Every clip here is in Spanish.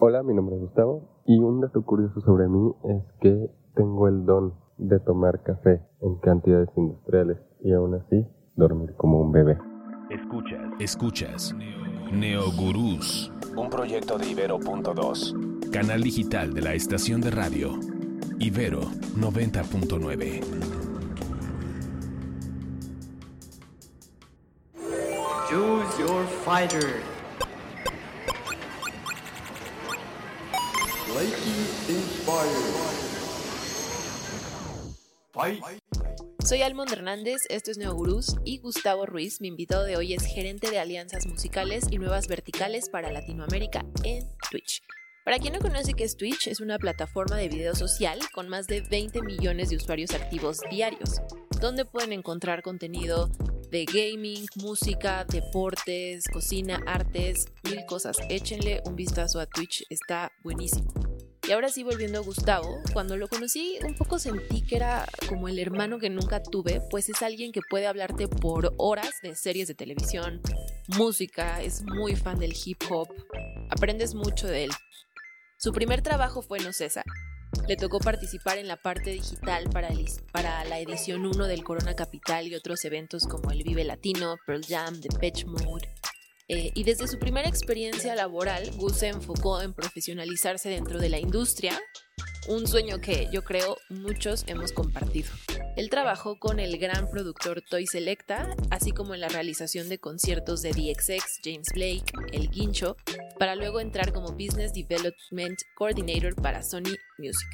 Hola, mi nombre es Gustavo y un dato curioso sobre mí es que tengo el don de tomar café en cantidades industriales y aún así dormir como un bebé. Escuchas. Escuchas. Neogurús. Un proyecto de Ibero.2. Canal digital de la estación de radio. Ibero 90.9. Choose your fighter. Soy Almond Hernández, esto es Neogurús y Gustavo Ruiz, mi invitado de hoy es gerente de alianzas musicales y nuevas verticales para Latinoamérica en Twitch. Para quien no conoce qué es Twitch, es una plataforma de video social con más de 20 millones de usuarios activos diarios, donde pueden encontrar contenido de gaming, música, deportes, cocina, artes, mil cosas. Échenle un vistazo a Twitch, está buenísimo. Y ahora sí, volviendo a Gustavo, cuando lo conocí un poco sentí que era como el hermano que nunca tuve, pues es alguien que puede hablarte por horas de series de televisión, música, es muy fan del hip hop, aprendes mucho de él. Su primer trabajo fue en Ocesa. Le tocó participar en la parte digital para, la edición 1 del Corona Capital y otros eventos como el Vive Latino, Pearl Jam, The Pitch Mode, eh, y desde su primera experiencia laboral, Gus se enfocó en profesionalizarse dentro de la industria, un sueño que yo creo muchos hemos compartido. Él trabajó con el gran productor Toy Selecta, así como en la realización de conciertos de DXX, James Blake, El Guincho, para luego entrar como Business Development Coordinator para Sony Music.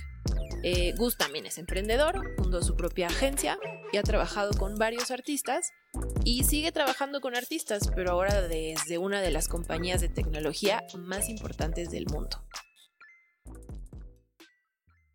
Eh, Gus también es emprendedor, fundó su propia agencia y ha trabajado con varios artistas y sigue trabajando con artistas, pero ahora desde una de las compañías de tecnología más importantes del mundo.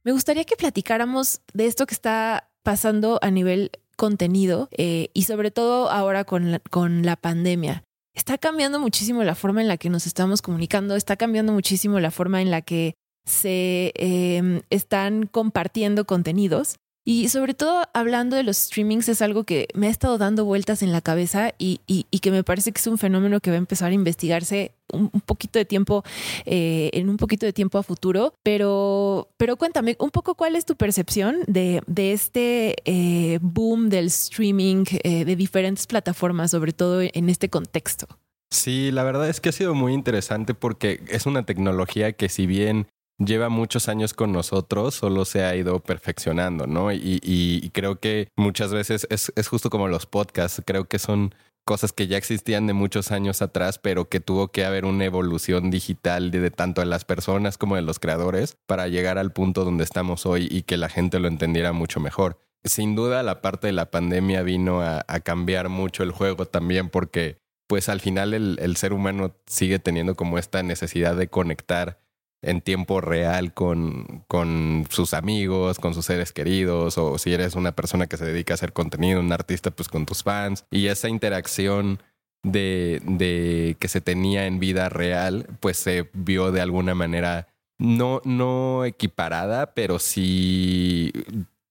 Me gustaría que platicáramos de esto que está pasando a nivel contenido eh, y sobre todo ahora con con la pandemia. Está cambiando muchísimo la forma en la que nos estamos comunicando, está cambiando muchísimo la forma en la que se em, están compartiendo contenidos. Y sobre todo hablando de los streamings es algo que me ha estado dando vueltas en la cabeza y, que me parece que es un fenómeno que va a empezar a investigarse un, poquito de tiempo, eh, en un poquito de tiempo a futuro. Pero, pero cuéntame un poco cuál es tu percepción de, este eh, boom del streaming eh, de diferentes plataformas, sobre todo en este contexto. Sí, la verdad es que ha sido muy interesante porque es una tecnología que si bien lleva muchos años con nosotros, solo se ha ido perfeccionando, ¿no? Y, creo que muchas veces es, justo como los podcasts, creo que son cosas que ya existían de muchos años atrás, pero que tuvo que haber una evolución digital de, tanto de las personas como de los creadores para llegar al punto donde estamos hoy y que la gente lo entendiera mucho mejor. Sin duda la parte de la pandemia vino a, cambiar mucho el juego también porque pues al final el ser humano sigue teniendo como esta necesidad de conectar en tiempo real con, con, sus amigos, con sus seres queridos, o si eres una persona que se dedica a hacer contenido, un artista, pues con tus fans. Y esa interacción de, de que se tenía en vida real, pues se vio de alguna manera no, no equiparada, pero sí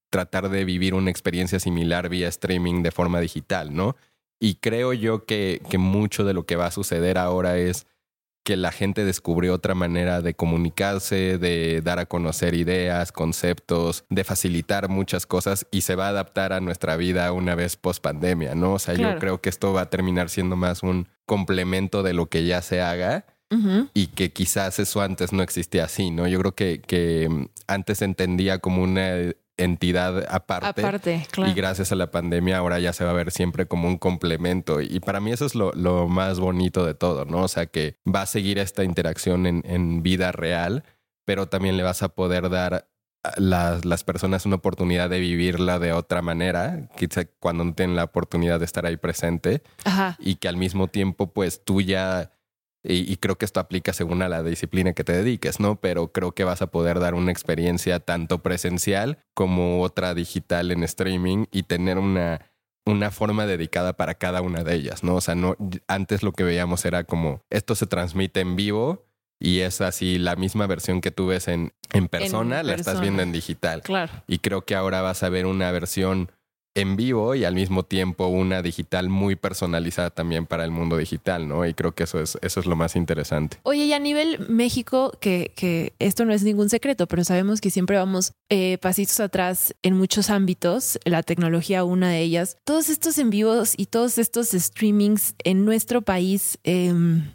tratar de vivir una experiencia similar vía streaming de forma digital, ¿no? Y creo yo que, que mucho de lo que va a suceder ahora es que la gente descubrió otra manera de comunicarse, de dar a conocer ideas, conceptos, de facilitar muchas cosas y se va a adaptar a nuestra vida una vez post pandemia, ¿no? O sea, yo creo que esto va a terminar siendo más un complemento de lo que ya se haga. Y que quizás eso antes no existía así, ¿no? Yo creo que, que antes entendía como una entidad aparte. Aparte, claro. Y gracias a la pandemia ahora ya se va a ver siempre como un complemento. Y para mí eso es lo, más bonito de todo, ¿no? O sea, que va a seguir esta interacción en, vida real, pero también le vas a poder dar a las, las personas una oportunidad de vivirla de otra manera, quizá cuando no tienen la oportunidad de estar ahí presente. Y que al mismo tiempo, pues tú ya y, creo que esto aplica según a la disciplina que te dediques, ¿no? Pero creo que vas a poder dar una experiencia tanto presencial como otra digital en streaming y tener una, una forma dedicada para cada una de ellas, ¿no? O sea, no, antes lo que veíamos era como esto se transmite en vivo y es así la misma versión que tú ves en, en persona, la estás viendo en digital. Claro. Y creo que ahora vas a ver una versión en vivo y al mismo tiempo una digital muy personalizada también para el mundo digital, ¿no? Y creo que eso es, eso es lo más interesante. Oye, y a nivel México, que, que esto no es ningún secreto, pero sabemos que siempre vamos eh, pasitos atrás en muchos ámbitos, la tecnología una de ellas. Todos estos en vivos y todos estos streamings en nuestro país, em,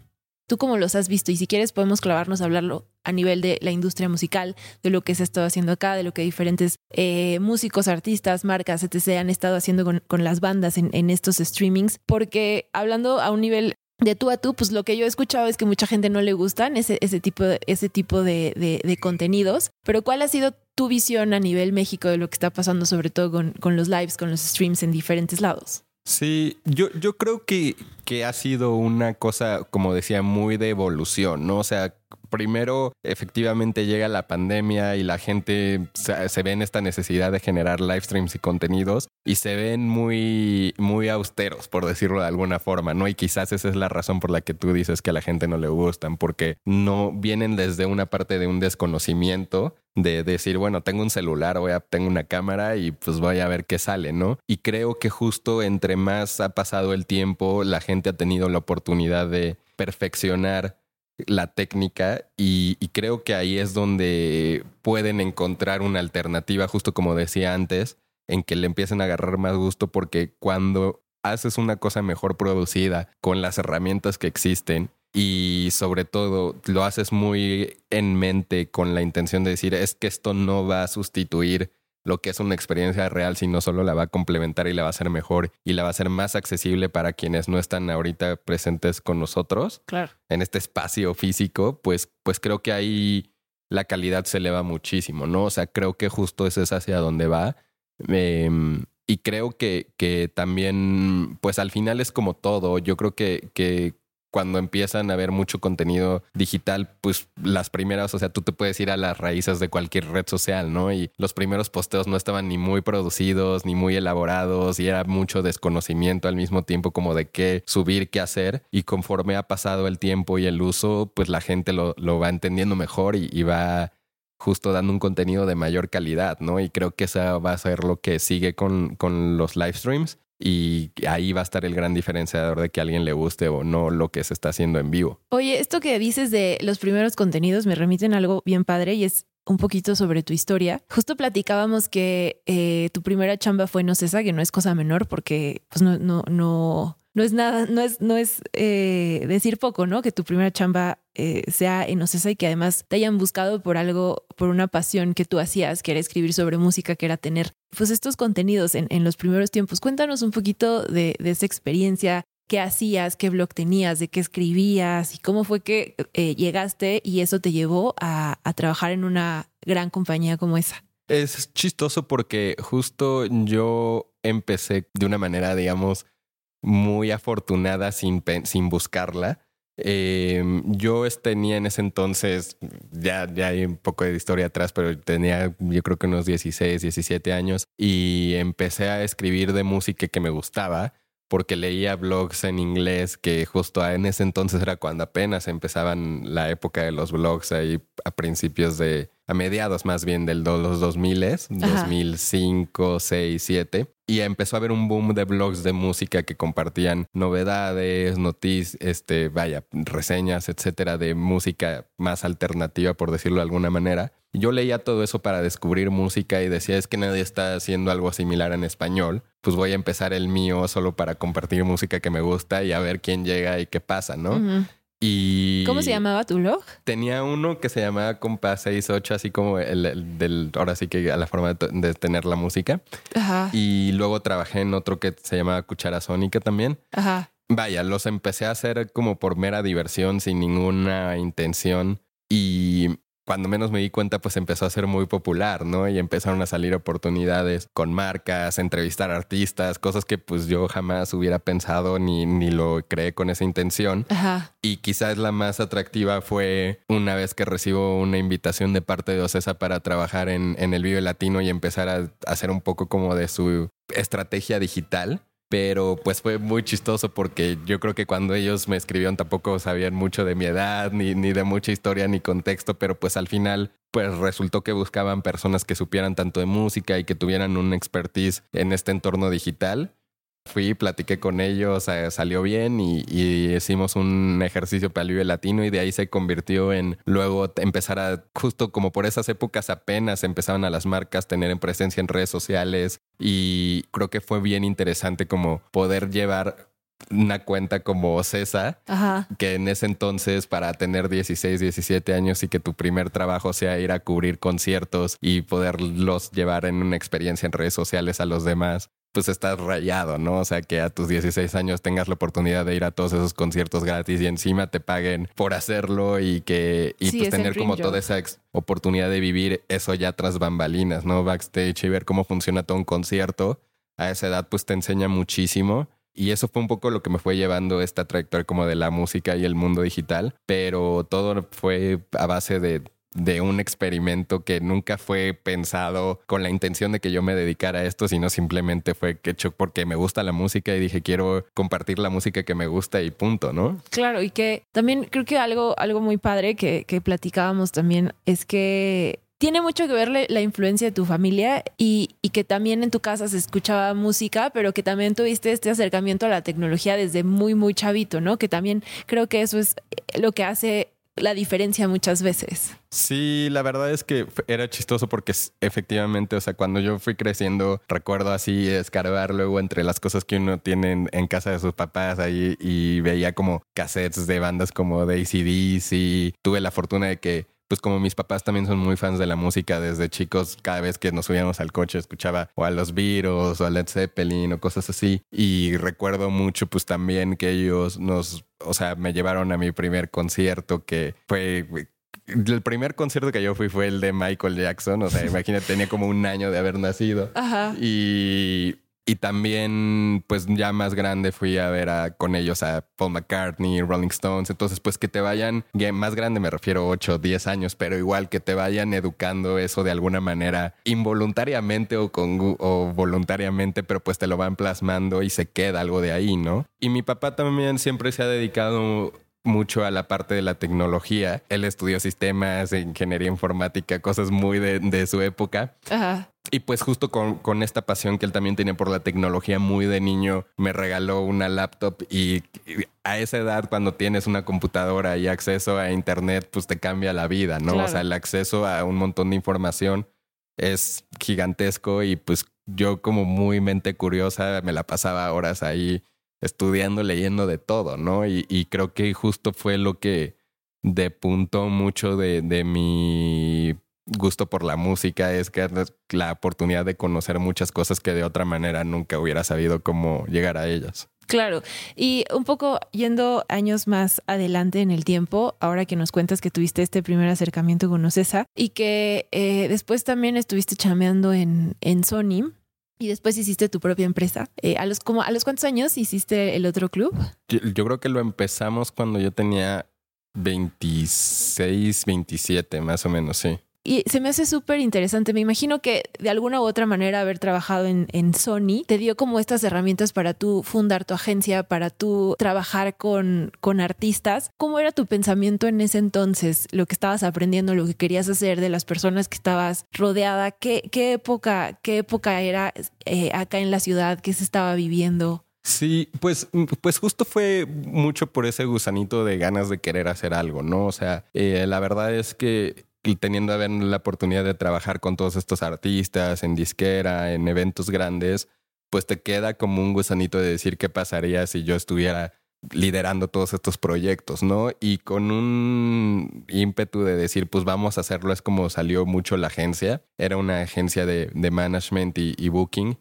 ¿tú cómo los has visto? Y si quieres podemos clavarnos a hablarlo a nivel de la industria musical, de lo que se ha estado haciendo acá, de lo que diferentes eh, músicos, artistas, marcas, etc. han estado haciendo con, las bandas en, estos streamings, porque hablando a un nivel de tú a tú, pues lo que yo he escuchado es que mucha gente no le gustan ese, ese tipo, de, ese tipo de, de, contenidos, pero ¿cuál ha sido tu visión a nivel México de lo que está pasando, sobre todo con, con los lives, con los streams en diferentes lados? Sí, yo, yo creo que, que ha sido una cosa, como decía, muy de evolución, ¿no? O sea, primero efectivamente llega la pandemia y la gente se, ve en esta necesidad de generar live streams y contenidos y se ven muy, muy austeros, por decirlo de alguna forma, ¿no? Y quizás esa es la razón por la que tú dices que a la gente no le gustan, porque no vienen desde una parte de un desconocimiento de decir, bueno, tengo un celular, voy a, tengo una cámara y pues voy a ver qué sale, ¿no? Y creo que justo entre más ha pasado el tiempo, la gente ha tenido la oportunidad de perfeccionar la técnica y, creo que ahí es donde pueden encontrar una alternativa, justo como decía antes, en que le empiecen a agarrar más gusto porque cuando haces una cosa mejor producida con las herramientas que existen y sobre todo lo haces muy en mente con la intención de decir es que esto no va a sustituir lo que es una experiencia real, sino solo la va a complementar y la va a hacer mejor y la va a hacer más accesible para quienes no están ahorita presentes con nosotros. Claro. En este espacio físico, pues, pues creo que ahí la calidad se eleva muchísimo, ¿no? O sea, creo que justo eso es hacia donde va. Em, y creo que, que también, pues al final es como todo. Yo creo que, que cuando empiezan a ver mucho contenido digital, pues las primeras, o sea, tú te puedes ir a las raíces de cualquier red social, ¿no? Y los primeros posteos no estaban ni muy producidos, ni muy elaborados, y era mucho desconocimiento al mismo tiempo como de qué subir, qué hacer. Y conforme ha pasado el tiempo y el uso, pues la gente lo, va entendiendo mejor y, va justo dando un contenido de mayor calidad, ¿no? Y creo que eso va a ser lo que sigue con, con los live streams y ahí va a estar el gran diferenciador de que a alguien le guste o no lo que se está haciendo en vivo. Oye, esto que dices de los primeros contenidos me remiten a algo bien padre y es un poquito sobre tu historia. Justo platicábamos que eh, tu primera chamba fue No Cesa, que no es cosa menor porque pues no, no, no, no es nada, no es, no es eh, decir poco, ¿no? Que tu primera chamba eh, sea en Ocesa y que además te hayan buscado por algo, por una pasión que tú hacías, que era escribir sobre música, que era tener pues estos contenidos en, en los primeros tiempos. Cuéntanos un poquito de, de, esa experiencia, qué hacías, qué blog tenías, de qué escribías y cómo fue que eh, llegaste y eso te llevó a, a trabajar en una gran compañía como esa. Es chistoso porque justo yo empecé de una manera, digamos, muy afortunada sin, sin buscarla. Em, yo tenía en ese entonces, ya, ya hay un poco de historia atrás, pero tenía yo creo que unos 16, 17 años y empecé a escribir de música que me gustaba porque leía blogs en inglés que justo en ese entonces era cuando apenas empezaban la época de los blogs ahí a principios de, a mediados más bien del los 2000, 2005, 6, 7. Y empezó a haber un boom de blogs de música que compartían novedades, noticias, este, vaya, reseñas, etcétera, de música más alternativa, por decirlo de alguna manera. Yo leía todo eso para descubrir música y decía, es que nadie está haciendo algo similar en español, pues voy a empezar el mío solo para compartir música que me gusta y a ver quién llega y qué pasa, ¿no? Y ¿Cómo se llamaba tu blog? Tenía uno que se llamaba Compa 68, así como el, del, ahora sí que a la forma de, tener la música. Ajá. Y luego trabajé en otro que se llamaba Cuchara Sónica también. Ajá. Vaya, los empecé a hacer como por mera diversión, sin ninguna intención. Y cuando menos me di cuenta, pues empezó a ser muy popular, ¿no? Y empezaron a salir oportunidades con marcas, entrevistar artistas, cosas que pues yo jamás hubiera pensado ni, ni lo creé con esa intención. Ajá. Y quizás la más atractiva fue una vez que recibo una invitación de parte de Ocesa para trabajar en, en el Vive Latino y empezar a hacer un poco como de su estrategia digital pero pues fue muy chistoso porque yo creo que cuando ellos me escribieron tampoco sabían mucho de mi edad, ni, ni de mucha historia, ni contexto, pero pues al final pues resultó que buscaban personas que supieran tanto de música y que tuvieran un expertise en este entorno digital. Fui, platiqué con ellos, eh, salió bien y, hicimos un ejercicio para el latino y de ahí se convirtió en luego empezar a, justo como por esas épocas apenas empezaban a las marcas tener presencia en redes sociales y creo que fue bien interesante como poder llevar una cuenta como Cesa, que en ese entonces para tener 16, 17 años y que tu primer trabajo sea ir a cubrir conciertos y poderlos llevar en una experiencia en redes sociales a los demás, pues estás rayado, ¿no? O sea, que a tus 16 años tengas la oportunidad de ir a todos esos conciertos gratis y encima te paguen por hacerlo y que y pues tener como toda esa oportunidad de vivir eso ya tras bambalinas, ¿no? Backstage y ver cómo funciona todo un concierto. A esa edad pues te enseña muchísimo. Y eso fue un poco lo que me fue llevando esta trayectoria como de la música y el mundo digital, pero todo fue a base de de un experimento que nunca fue pensado con la intención de que yo me dedicara a esto, sino simplemente fue hecho porque me gusta la música y dije quiero compartir la música que me gusta y punto, ¿no? Claro, y que también creo que algo, algo muy padre que, que platicábamos también es que tiene mucho que ver la influencia de tu familia y, y, que también en tu casa se escuchaba música, pero que también tuviste este acercamiento a la tecnología desde muy, muy chavito, ¿no? Que también creo que eso es lo que hace la diferencia muchas veces. Sí, la verdad es que era chistoso porque efectivamente, o sea, cuando yo fui creciendo, recuerdo así escarbar luego entre las cosas que uno tiene en, casa de sus papás ahí y veía como cassettes de bandas como de ACDs y tuve la fortuna de que pues como mis papás también son muy fans de la música desde chicos, cada vez que nos subíamos al coche escuchaba o a los Beatles o a Led Zeppelin o cosas así. Y recuerdo mucho pues también que ellos nos, o sea, me llevaron a mi primer concierto que fue el primer concierto que yo fui fue el de Michael Jackson. O sea, imagínate, tenía como un año de haber nacido. Ajá. Y y también, pues ya más grande fui a ver a, con ellos a Paul McCartney, Rolling Stones. Entonces, pues que te vayan, más grande me refiero 8, 10 años, pero igual que te vayan educando eso de alguna manera involuntariamente o, con, o voluntariamente, pero pues te lo van plasmando y se queda algo de ahí, ¿no? Y mi papá también siempre se ha dedicado mucho a la parte de la tecnología. Él estudió sistemas, ingeniería informática, cosas muy de, de su época. Ajá. Y pues justo con, con, esta pasión que él también tenía por la tecnología muy de niño, me regaló una laptop y, a esa edad cuando tienes una computadora y acceso a internet, pues te cambia la vida, ¿no? O sea, el acceso a un montón de información es gigantesco y pues yo como muy mente curiosa me la pasaba horas ahí estudiando, leyendo de todo, ¿no? Y, creo que justo fue lo que depuntó mucho de, de mi gusto por la música es que la oportunidad de conocer muchas cosas que de otra manera nunca hubiera sabido cómo llegar a ellas. Claro, y un poco yendo años más adelante en el tiempo, ahora que nos cuentas que tuviste este primer acercamiento con Ocesa y que eh, después también estuviste chameando en, en Sony, y después hiciste tu propia empresa. Eh, ¿a, los, como, ¿A los cuántos años hiciste el otro club? yo, creo que lo empezamos cuando yo tenía 26, 27, más o menos, sí. Y se me hace súper interesante. Me imagino que de alguna u otra manera haber trabajado en, en, Sony te dio como estas herramientas para tú fundar tu agencia, para tú trabajar con, con artistas. ¿Cómo era tu pensamiento en ese entonces? Lo que estabas aprendiendo, lo que querías hacer, de las personas que estabas rodeada. ¿Qué, qué época, qué época era eh, acá en la ciudad? ¿Qué se estaba viviendo? Sí, pues, pues justo fue mucho por ese gusanito de ganas de querer hacer algo, ¿no? O sea, eh, la verdad es que teniendo a ver la oportunidad de trabajar con todos estos artistas en disquera, en eventos grandes, pues te queda como un gusanito de decir qué pasaría si yo estuviera liderando todos estos proyectos, ¿no? Y con un ímpetu de decir, pues vamos a hacerlo, es como salió mucho la agencia. Era una agencia de, de management y, y, booking.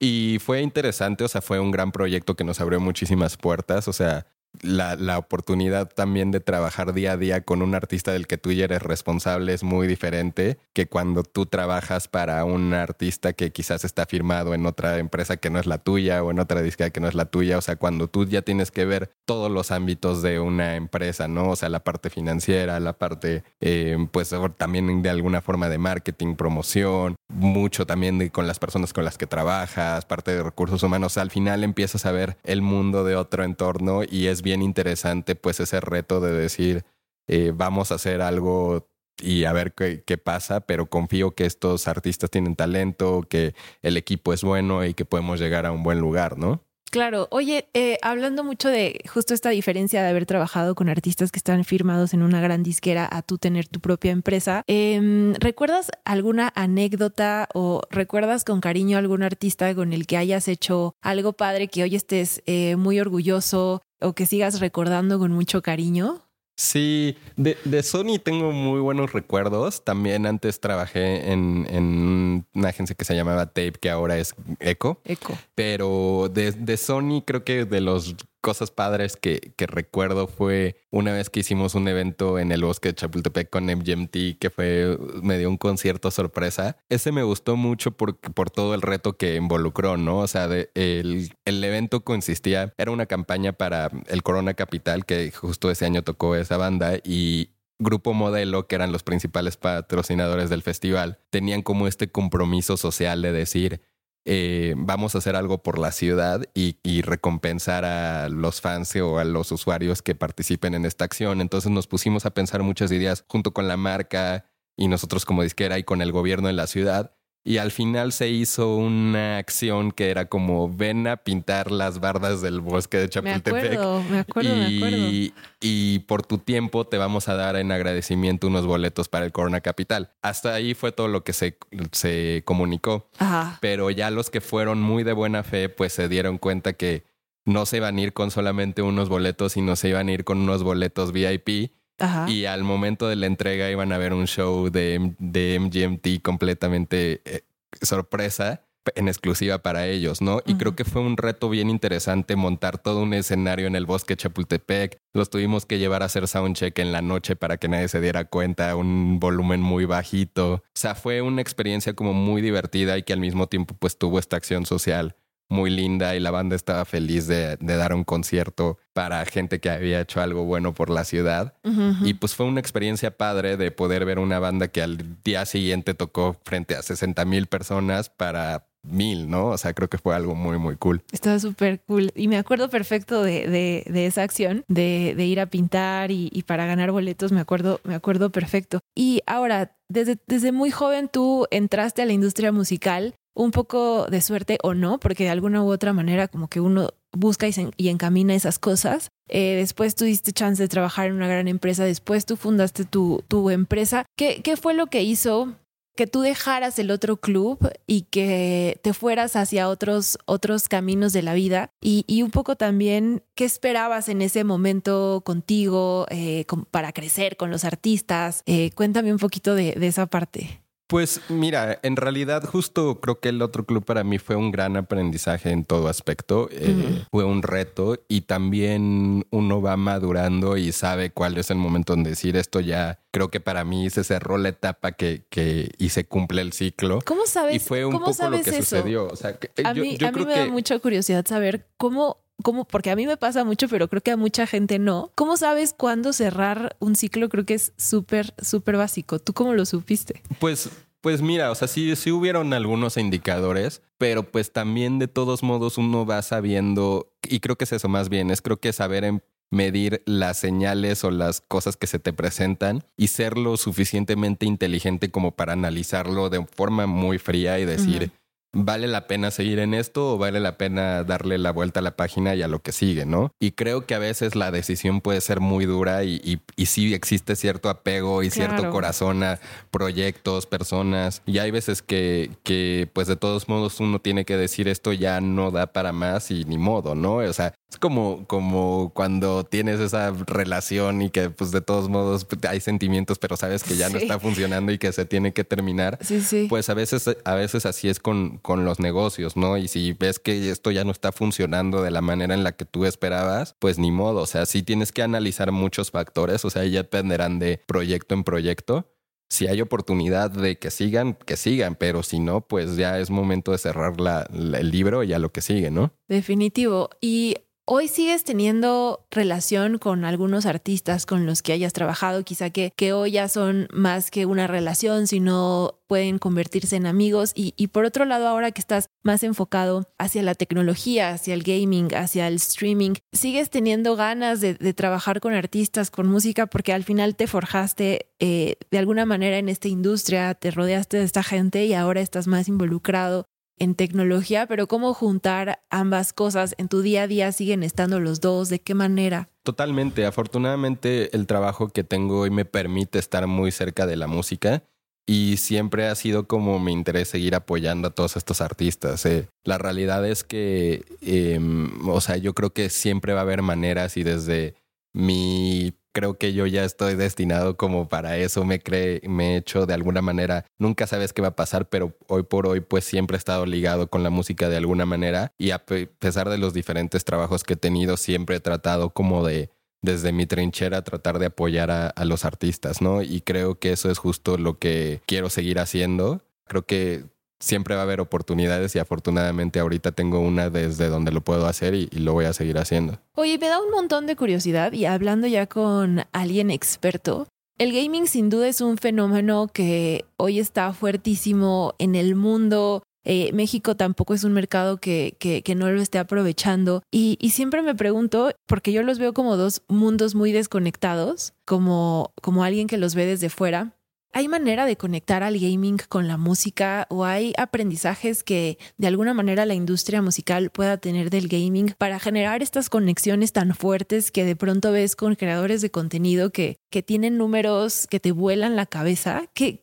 Y fue interesante, o sea, fue un gran proyecto que nos abrió muchísimas puertas. O sea, la, la, oportunidad también de trabajar día a día con un artista del que tú ya eres responsable es muy diferente que cuando tú trabajas para un artista que quizás está firmado en otra empresa que no es la tuya o en otra disquera que no es la tuya. O sea, cuando tú ya tienes que ver todos los ámbitos de una empresa, ¿no? O sea, la parte financiera, la parte, eh, pues también de alguna forma de marketing, promoción, mucho también de, con las personas con las que trabajas, parte de recursos humanos. al final empiezas a ver el mundo de otro entorno y es bien interesante pues ese reto de decir, eh, vamos a hacer algo y a ver qué, pasa, pero confío que estos artistas tienen talento, que el equipo es bueno y que podemos llegar a un buen lugar, ¿no? Claro, oye, eh, hablando mucho de justo esta diferencia de haber trabajado con artistas que están firmados en una gran disquera a tú tener tu propia empresa, eh, ¿recuerdas alguna anécdota o recuerdas con cariño algún artista con el que hayas hecho algo padre que hoy estés eh, muy orgulloso o que sigas recordando con mucho cariño? Sí, de, de, Sony tengo muy buenos recuerdos. También antes trabajé en, en, una agencia que se llamaba Tape, que ahora es Echo. Echo. Pero de, de Sony creo que de los cosas padres que, que, recuerdo fue una vez que hicimos un evento en el bosque de Chapultepec con MGMT, que fue, me dio un concierto sorpresa. Ese me gustó mucho por, por todo el reto que involucró, ¿no? O sea, el, el evento consistía, era una campaña para el Corona Capital, que justo ese año tocó esa banda, y Grupo Modelo, que eran los principales patrocinadores del festival, tenían como este compromiso social de decir, eh, vamos a hacer algo por la ciudad y, y, recompensar a los fans o a los usuarios que participen en esta acción. Entonces nos pusimos a pensar muchas ideas junto con la marca y nosotros como disquera y con el gobierno de la ciudad y al final se hizo una acción que era como ven a pintar las bardas del bosque de Chapultepec. Me acuerdo, me acuerdo, y, me acuerdo. Y por tu tiempo te vamos a dar en agradecimiento unos boletos para el Corona Capital. Hasta ahí fue todo lo que se, se comunicó. Ajá. Pero ya los que fueron muy de buena fe, pues se dieron cuenta que no se iban a ir con solamente unos boletos, sino se iban a ir con unos boletos VIP Ajá. y al momento de la entrega iban a ver un show de, de MGMT completamente eh, sorpresa en exclusiva para ellos, ¿no? Y creo que fue un reto bien interesante montar todo un escenario en el bosque Chapultepec. Los tuvimos que llevar a hacer soundcheck en la noche para que nadie se diera cuenta, un volumen muy bajito. O sea, fue una experiencia como muy divertida y que al mismo tiempo pues tuvo esta acción social muy linda y la banda estaba feliz de, de dar un concierto para gente que había hecho algo bueno por la ciudad. Y pues fue una experiencia padre de poder ver una banda que al día siguiente tocó frente a 60 mil personas para mil, ¿no? O sea, creo que fue algo muy, muy cool. Estaba súper cool. Y me acuerdo perfecto de, de, de esa acción, de, de ir a pintar y, y para ganar boletos, me acuerdo, me acuerdo perfecto. Y ahora, desde, desde muy joven tú entraste a la industria musical, un poco de suerte o no, porque de alguna u otra manera como que uno busca y, se- y encamina esas cosas. Eh, después tuviste chance de trabajar en una gran empresa, después tú fundaste tu, tu empresa. ¿Qué, ¿Qué fue lo que hizo que tú dejaras el otro club y que te fueras hacia otros, otros caminos de la vida y, y un poco también qué esperabas en ese momento contigo eh, para crecer con los artistas. Eh, cuéntame un poquito de, de esa parte. Pues mira, en realidad justo creo que el otro club para mí fue un gran aprendizaje en todo aspecto. Eh. Fue un reto y también uno va madurando y sabe cuál es el momento en decir esto ya. Creo que para mí se cerró la etapa que, que y se cumple el ciclo. ¿Cómo sabes, Y fue un cómo poco lo sabes que eso? sucedió. O sea, que- eh, A yo, mí, yo a mí me que da mucha curiosidad saber cómo, cómo, porque a mí me pasa mucho, pero creo que a mucha gente no. ¿Cómo sabes cuándo cerrar un ciclo? Creo que es súper, súper básico. ¿Tú cómo lo supiste? Pues, pues mira, o sea, sí, sí hubieron algunos indicadores, pero pues también de todos modos uno va sabiendo, y creo que es eso más bien, es creo que saber en- medir las señales o las cosas que se te presentan y ser lo suficientemente inteligente como para analizarlo de forma muy fría y decir, ¿vale la pena seguir en esto o vale la pena darle la vuelta a la página y a lo que sigue, no? Y creo que a veces la decisión puede ser muy dura y, y, y sí existe cierto apego y cierto corazón a proyectos, personas. Y hay veces que, que, pues de todos modos uno tiene que decir esto ya no da para más y ni modo, ¿no? O sea, como, como cuando tienes esa relación y que pues de todos modos hay sentimientos, pero sabes que ya no está funcionando y que se tiene que terminar. Sí, sí. Pues a veces, a veces así es con, con los negocios, ¿no? Y si ves que esto ya no está funcionando de la manera en la que tú esperabas, pues ni modo. O sea, sí tienes que analizar muchos factores. O sea, ya dependerán de proyecto en proyecto si hay oportunidad de que sigan, que sigan, pero si no, pues ya es momento de cerrar la, el libro y a lo que sigue, ¿no? Definitivo. Y Hoy sigues teniendo relación con algunos artistas con los que hayas trabajado, quizá que, que hoy ya son más que una relación, sino pueden convertirse en amigos. Y, y, por otro lado, ahora que estás más enfocado hacia la tecnología, hacia el gaming, hacia el streaming, sigues teniendo ganas de, de trabajar con artistas, con música, porque al final te forjaste eh, de alguna manera en esta industria, te rodeaste de esta gente y ahora estás más involucrado en tecnología, pero cómo juntar ambas cosas en tu día a día siguen estando los dos, de qué manera. Totalmente, afortunadamente el trabajo que tengo hoy me permite estar muy cerca de la música y siempre ha sido como mi interés seguir apoyando a todos estos artistas. Eh. La realidad es que, em, o sea, yo creo que siempre va a haber maneras y desde mi creo que yo ya estoy destinado como para eso, me cree, me he hecho de alguna manera, nunca sabes qué va a pasar, pero hoy por hoy pues siempre he estado ligado con la música de alguna manera y a pesar de los diferentes trabajos que he tenido, siempre he tratado como de desde mi trinchera tratar de apoyar a, a los artistas, ¿no? Y creo que eso es justo lo que quiero seguir haciendo. Creo que siempre va a haber oportunidades y afortunadamente ahorita tengo una desde donde lo puedo hacer y, lo voy a seguir haciendo. Oye, me da un montón de curiosidad y hablando ya con alguien experto, el gaming sin duda es un fenómeno que hoy está fuertísimo en el mundo. Eh, México tampoco es un mercado que, que, no lo esté aprovechando. Y, y, siempre me pregunto, porque yo los veo como dos mundos muy desconectados, como, como alguien que los ve desde fuera. ¿Hay manera de conectar al gaming con la música o hay aprendizajes que de alguna manera la industria musical pueda tener del gaming para generar estas conexiones tan fuertes que de pronto ves con creadores de contenido que, que tienen números que te vuelan la cabeza? ¿Qué,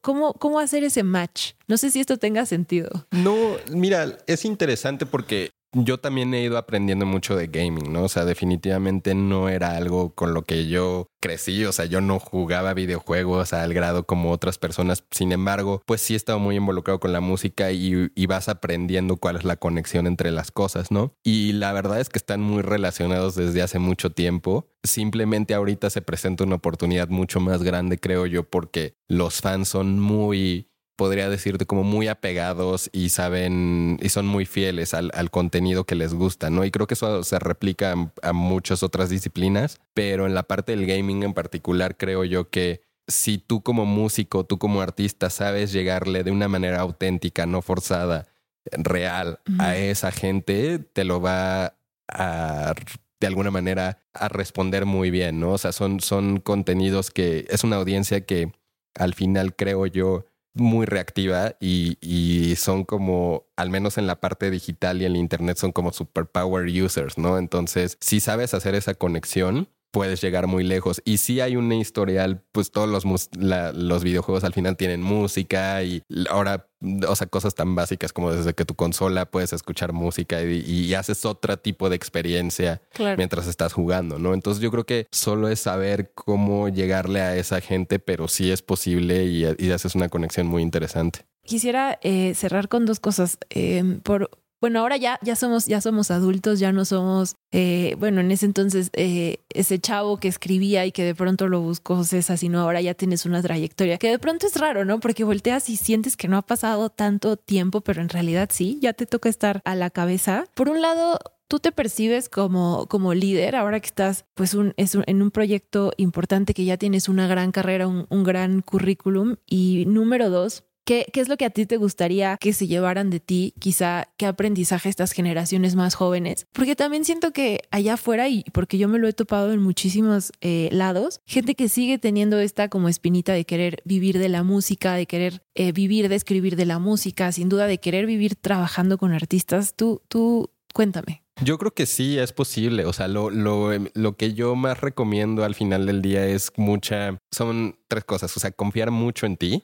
cómo, ¿Cómo hacer ese match? No sé si esto tenga sentido. No, mira, es interesante porque yo también he ido aprendiendo mucho de gaming, ¿no? O sea, definitivamente no era algo con lo que yo crecí, o sea, yo no jugaba videojuegos al grado como otras personas, sin embargo, pues sí he estado muy involucrado con la música y, vas aprendiendo cuál es la conexión entre las cosas, ¿no? Y la verdad es que están muy relacionados desde hace mucho tiempo. Simplemente ahorita se presenta una oportunidad mucho más grande, creo yo, porque los fans son muy podría decirte como muy apegados y saben y son muy fieles al, contenido que les gusta, ¿no? Y creo que eso se replica a, muchas otras disciplinas, pero en la parte del gaming en particular creo yo que si tú como músico, tú como artista sabes llegarle de una manera auténtica, no forzada, real a esa gente, te lo va a de alguna manera a responder muy bien, ¿no? O sea, son, son contenidos que es una audiencia que al final creo yo muy reactiva y, y, son como, al menos en la parte digital y en el Internet, son como superpower users, ¿no? Entonces, si sabes hacer esa conexión, puedes llegar muy lejos. Y si hay un historial, pues todos los, los videojuegos al final tienen música y ahora, o sea, cosas tan básicas como desde que tu consola puedes escuchar música y, haces otro tipo de experiencia mientras estás jugando, ¿no? Entonces yo creo que solo es saber cómo llegarle a esa gente, pero sí es posible y, haces una conexión muy interesante. Quisiera eh, cerrar con dos cosas. Eh, por bueno, ahora ya, ya somos, ya somos adultos, ya no somos, eh, bueno, en ese entonces eh, ese chavo que escribía y que de pronto lo buscó César, sino ahora ya tienes una trayectoria, que de pronto es raro, ¿no? Porque volteas y sientes que no ha pasado tanto tiempo, pero en realidad sí, ya te toca estar a la cabeza. Por un lado, tú te percibes como, como líder ahora que estás pues un, es en un proyecto importante que ya tienes una gran carrera, un, un gran currículum y número dos, ¿Qué, es lo que a ti te gustaría que se llevaran de ti? Quizá qué aprendizaje estas generaciones más jóvenes. Porque también siento que allá afuera, y porque yo me lo he topado en muchísimos eh, lados, gente que sigue teniendo esta como espinita de querer vivir de la música, de querer eh, vivir de escribir de la música, sin duda de querer vivir trabajando con artistas. Tú, tú, cuéntame. Yo creo que sí es posible. O sea, lo, lo, lo, que yo más recomiendo al final del día es mucha. Son tres cosas. O sea, confiar mucho en ti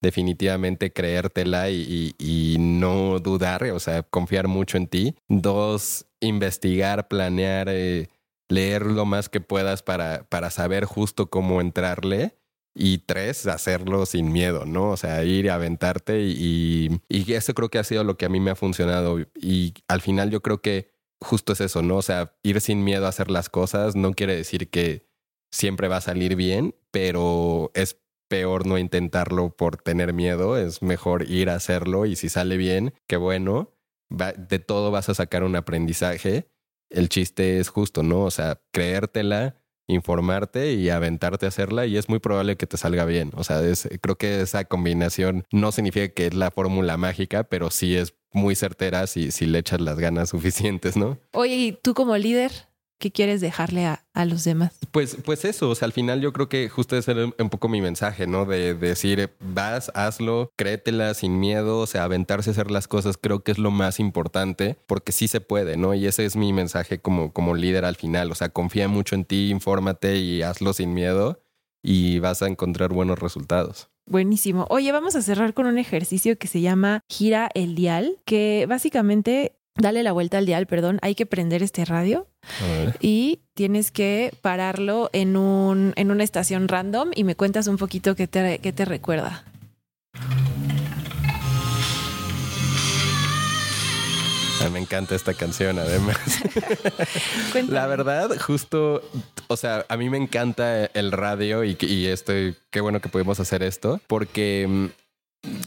definitivamente creértela y, y, no dudar, o sea, confiar mucho en ti. Dos, investigar, planear, eh, leer lo más que puedas para, para saber justo cómo entrarle. Y tres, hacerlo sin miedo, ¿no? O sea, ir a aventarte y, y, eso creo que ha sido lo que a mí me ha funcionado. Y al final yo creo que justo es eso, ¿no? O sea, ir sin miedo a hacer las cosas no quiere decir que siempre va a salir bien, pero es peor no intentarlo por tener miedo, es mejor ir a hacerlo y si sale bien, qué bueno, de todo vas a sacar un aprendizaje. El chiste es justo, ¿no? O sea, creértela, informarte y aventarte a hacerla y es muy probable que te salga bien. O sea, creo que esa combinación no significa que es la fórmula mágica, pero sí es muy certera si, si le echas las ganas suficientes, ¿no? Oye, ¿y tú como líder? ¿Qué quieres dejarle a, los demás? Pues, pues eso, o sea, al final yo creo que justo ese es un poco mi mensaje, ¿no? De, decir, vas, hazlo, créetela sin miedo, o sea, aventarse a hacer las cosas, creo que es lo más importante, porque sí se puede, ¿no? Y ese es mi mensaje como, como líder al final, o sea, confía mucho en ti, infórmate y hazlo sin miedo y vas a encontrar buenos resultados. Buenísimo. Oye, vamos a cerrar con un ejercicio que se llama Gira el Dial, que básicamente dale la vuelta al dial, perdón, hay que prender este radio y tienes que pararlo en, un, en una estación random y me cuentas un poquito qué te, qué te recuerda. me encanta esta canción, además. la verdad, justo, o sea, a mí me encanta el radio y, y estoy, qué bueno que pudimos hacer esto, porque mm,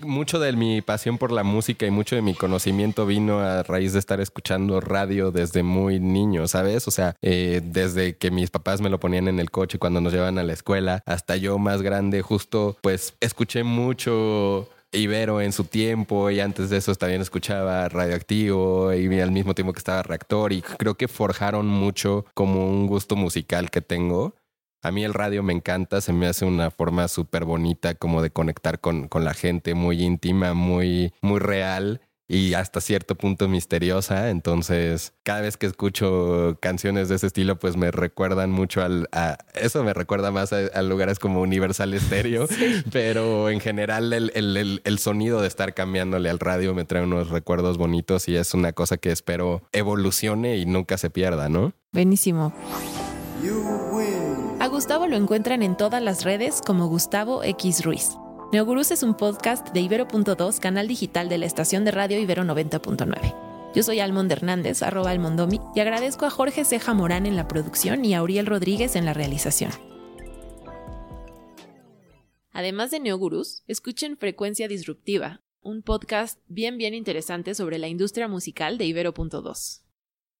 mucho de mi pasión por la música y mucho de mi conocimiento vino a raíz de estar escuchando radio desde muy niño, ¿sabes? O sea, eh, desde que mis papás me lo ponían en el coche cuando nos llevaban a la escuela, hasta yo más grande, justo pues escuché mucho Ibero en su tiempo y antes de eso también escuchaba Radioactivo y al mismo tiempo que estaba Reactor y creo que forjaron mucho como un gusto musical que tengo. A mí el radio me encanta, se me hace una forma súper bonita como de conectar con, con, la gente, muy íntima, muy, muy real y hasta cierto punto misteriosa. Entonces, cada vez que escucho canciones de ese estilo, pues me recuerdan mucho al... A, eso me recuerda más a, lugares como Universal Stereo, pero en general el, el, el, sonido de estar cambiándole al radio me trae unos recuerdos bonitos y es una cosa que espero evolucione y nunca se pierda, ¿no? Buenísimo. Gustavo lo encuentran en todas las redes como Gustavo X Ruiz. Neogurús es un podcast de Ibero.2, canal digital de la estación de radio Ibero 90.9. Yo soy Almond Hernández, arroba Almondomi, y agradezco a Jorge Ceja Morán en la producción y a Uriel Rodríguez en la realización. Además de Neogurús, escuchen Frecuencia Disruptiva, un podcast bien bien interesante sobre la industria musical de Ibero.2.